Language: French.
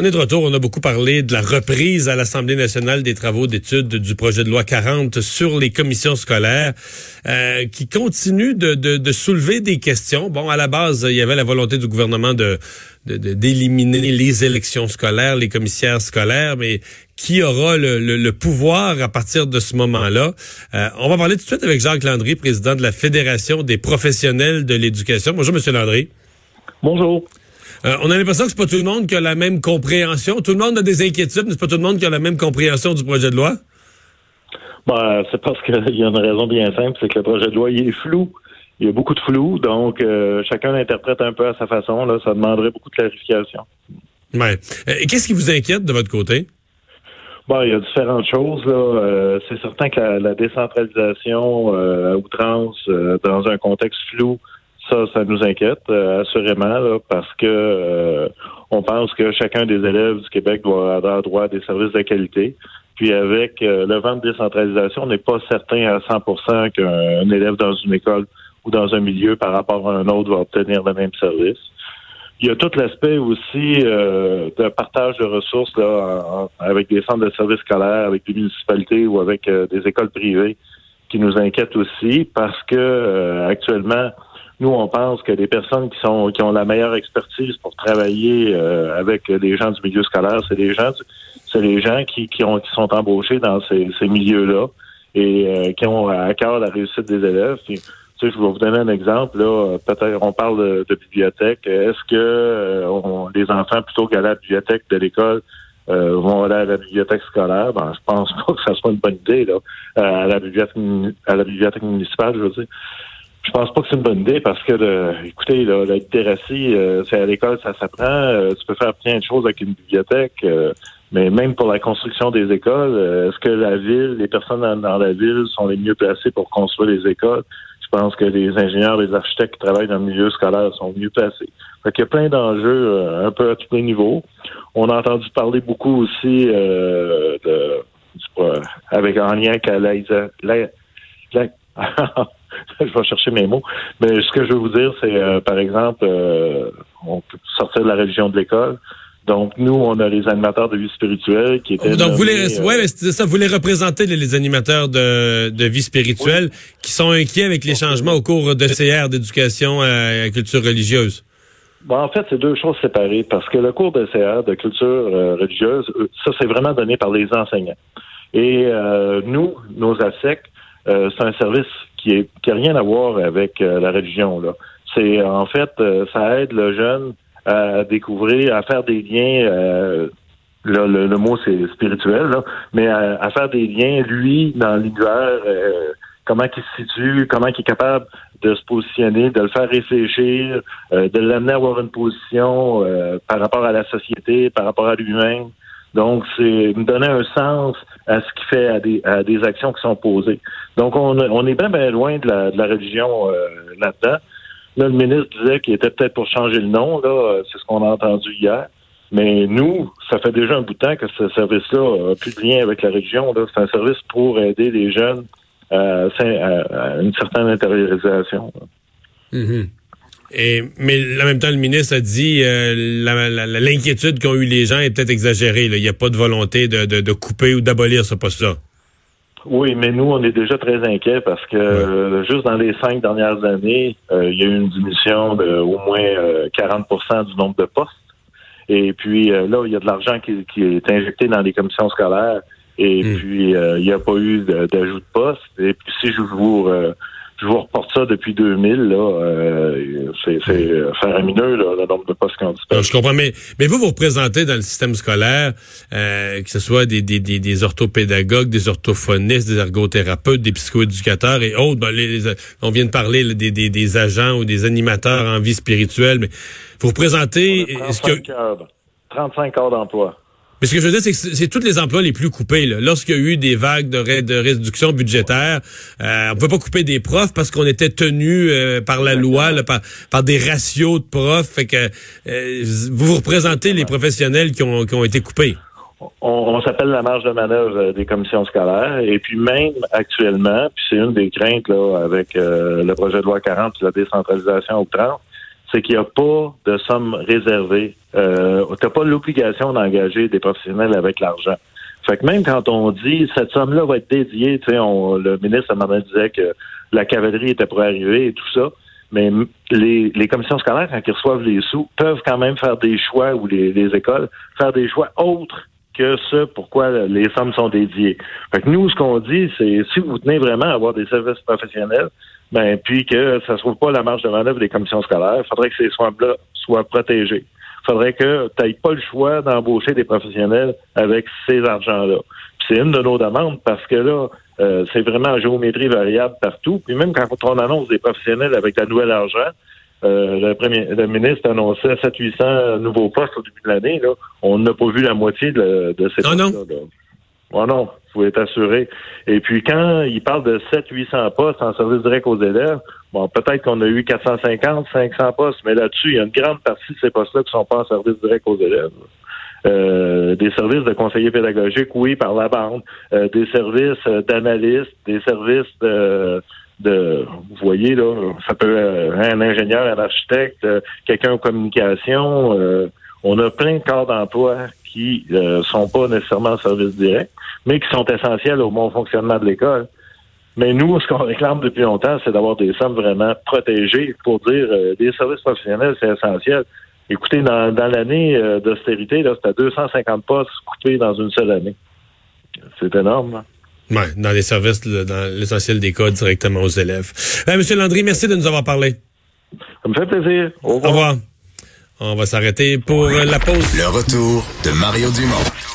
On est de retour. On a beaucoup parlé de la reprise à l'Assemblée nationale des travaux d'études du projet de loi 40 sur les commissions scolaires, euh, qui continue de, soulever des questions. Bon, à la base, il y avait la volonté du gouvernement de d'éliminer les élections scolaires, les commissaires scolaires, mais qui aura le, le, pouvoir à partir de ce moment-là? Euh, on va parler tout de suite avec Jacques Landry, président de la Fédération des professionnels de l'éducation. Bonjour, Monsieur Landry. Bonjour. Euh, on a l'impression que c'est pas tout le monde qui a la même compréhension. Tout le monde a des inquiétudes, mais c'est pas tout le monde qui a la même compréhension du projet de loi. Ben, c'est parce qu'il y a une raison bien simple, c'est que le projet de loi il est flou. Il y a beaucoup de flou, donc euh, chacun l'interprète un peu à sa façon. Là, ça demanderait beaucoup de clarification. Ouais. Euh, qu'est-ce qui vous inquiète de votre côté? Bon, il y a différentes choses. Là. c'est certain que la, décentralisation à outrance, dans un contexte flou, ça, ça nous inquiète euh, assurément parce que euh, on pense que chacun des élèves du Québec doit avoir droit à des services de qualité. Puis avec euh, le vent de décentralisation, on n'est pas certain à 100% qu'un élève dans une école ou dans un milieu par rapport à un autre va obtenir le même service. Il y a tout l'aspect aussi de partage de ressources là, avec des centres de services scolaires, avec des municipalités ou avec des écoles privées qui nous inquiètent aussi parce que actuellement, nous, on pense que les personnes qui sont qui ont la meilleure expertise pour travailler euh, avec les gens du milieu scolaire, c'est les gens, c'est les gens qui, qui, ont, qui sont embauchés dans ces, milieux-là et euh, qui ont à cœur la réussite des élèves. tu sais, je vais vous donner un exemple. Là, peut-être on parle de, bibliothèque. Est-ce que euh, les enfants, plutôt qu'à la bibliothèque de l'école, vont aller à la bibliothèque scolaire? Ben, je pense pas que ça soit une bonne idée là. à la bibliothèque à la bibliothèque municipale, je veux dire. Je pense pas que c'est une bonne idée parce que, écoutez, la littératie, euh, c'est à l'école, ça s'apprend. Euh, tu peux faire plein de choses avec une bibliothèque, euh, mais même pour la construction des écoles, est-ce que la ville, les personnes dans, la ville sont les mieux placées pour construire les écoles? Je pense que les ingénieurs, les architectes qui travaillent dans le milieu scolaire sont mieux placés. Fait qu'il y a plein d'enjeux un peu à tous les niveaux. On a entendu parler beaucoup aussi de, avec en lien avec je vais chercher mes mots. Mais ce que je veux vous dire, c'est, euh, par exemple, euh, on peut sortir de la religion de l'école. Donc, nous, on a les animateurs de vie spirituelle qui étaient... Donc, vous les, euh, ouais, mais ça, vous les représentez, les, animateurs de, de vie spirituelle, qui sont inquiets avec les changements au cours de CR d'éducation à, culture religieuse. Bon, en fait, c'est deux choses séparées, parce que le cours de CR de culture religieuse, ça, c'est vraiment donné par les enseignants. Et nous, nos ASEC, c'est un service qui est qui rien à voir avec euh, la religion là. C'est en fait euh, ça aide le jeune à découvrir, à faire des liens. Euh, le, mot c'est spirituel, mais à, faire des liens, lui, dans l'univers, comment il se situe, comment il est capable de se positionner, de le faire réfléchir, de l'amener à avoir une position par rapport à la société, par rapport à lui-même. Donc, c'est me donner un sens à ce qu'il fait à des, à des actions qui sont posées. Donc, on, on est bien, bien loin de la, de la religion euh, là-dedans. Là, le ministre disait qu'il était peut-être pour changer le nom, là, euh, c'est ce qu'on a entendu hier. Mais nous, ça fait déjà un bout de temps que ce service-là n'a plus de lien avec la religion. C'est un service pour aider les jeunes à, à, une certaine intériorisation. Mm-hmm. Et, mais en même temps, le ministre a dit euh, l'inquiétude qu'ont eu les gens est peut-être exagérée. Il n'y a pas de volonté de, de, de couper ou d'abolir ce poste-là. Oui, mais nous, on est déjà très inquiets parce que euh, juste dans les cinq dernières années, euh, il y a eu une diminution de au moins 40% du nombre de postes. Et puis là, il y a de l'argent qui, qui, est injecté dans les commissions scolaires. Et hmm. puis, il n'y a pas eu d'ajout de, postes. Et puis, si je vous je vous reporte ça depuis 2000, là, euh, c'est faramineux, là, le nombre de postes qu'on Je comprends, mais, mais vous, vous représentez dans le système scolaire, euh, que ce soit des, des, des, des, orthopédagogues, des orthophonistes, des ergothérapeutes, des psychoéducateurs et autres. Ben, les, on vient de parler des, des, des, agents ou des animateurs en vie spirituelle, mais vous représentez... 35 heures, 35 heures d'emploi. Mais ce que je veux dire, c'est que c'est tous les emplois les plus coupés. Lorsqu'il y a eu des vagues de, réduction budgétaire, euh, on ne peut pas couper des profs parce qu'on était tenu euh, par la loi, par, par, des ratios de profs. Fait que euh, vous vous représentez les professionnels qui ont, qui ont été coupés. On, s'appelle la marge de manœuvre des commissions scolaires. Et puis même actuellement, puis c'est une des craintes là, avec le projet de loi 40 la décentralisation au 30, c'est qu'il n'y a pas de somme réservée. Euh, tu n'as pas l'obligation d'engager des professionnels avec l'argent. Fait que même quand on dit cette somme-là va être dédiée, tu sais, le ministre à disait que la cavalerie était pour arriver et tout ça, mais les, les commissions scolaires, quand ils reçoivent les sous, peuvent quand même faire des choix, ou les, les écoles, faire des choix autres que ce pourquoi les sommes sont dédiées. Fait que nous, ce qu'on dit, c'est si vous tenez vraiment à avoir des services professionnels, ben, puis que ça ne se trouve pas la marge de manœuvre des commissions scolaires, il faudrait que ces soins-là soient protégés. Il faudrait que tu n'aies pas le choix d'embaucher des professionnels avec ces argents-là. C'est une de nos demandes parce que là, euh, c'est vraiment en géométrie variable partout. Puis même quand on annonce des professionnels avec la nouvelle argent, euh, le, premier, le ministre annonçait 700-800 nouveaux postes au début de l'année. Là. On n'a pas vu la moitié de, de ces postes-là. Oh non, vous êtes assuré. Et puis quand il parle de 700-800 postes en service direct aux élèves, bon, peut-être qu'on a eu 450, 500 postes, mais là-dessus, il y a une grande partie de ces postes-là qui sont pas en service direct aux élèves. Euh, des services de conseillers pédagogiques, oui, par la bande, euh, des services euh, d'analystes, des services de, de, vous voyez là, ça peut un ingénieur, un architecte, quelqu'un en communication. on a plein de corps d'emploi qui ne sont pas nécessairement en service direct, mais qui sont essentiels au bon fonctionnement de l'école. Mais nous, ce qu'on réclame depuis longtemps, c'est d'avoir des sommes vraiment protégées pour dire euh, des services professionnels, c'est essentiel. Écoutez, dans, l'année euh, d'austérité, là, c'était 250 postes coupés dans une seule année. C'est énorme. Hein. Oui, dans les services, dans l'essentiel des cas, directement aux élèves. Euh, Monsieur Landry, merci de nous avoir parlé. Ça me fait plaisir. Au revoir. On va s'arrêter pour la pause. Le retour de Mario Dumont.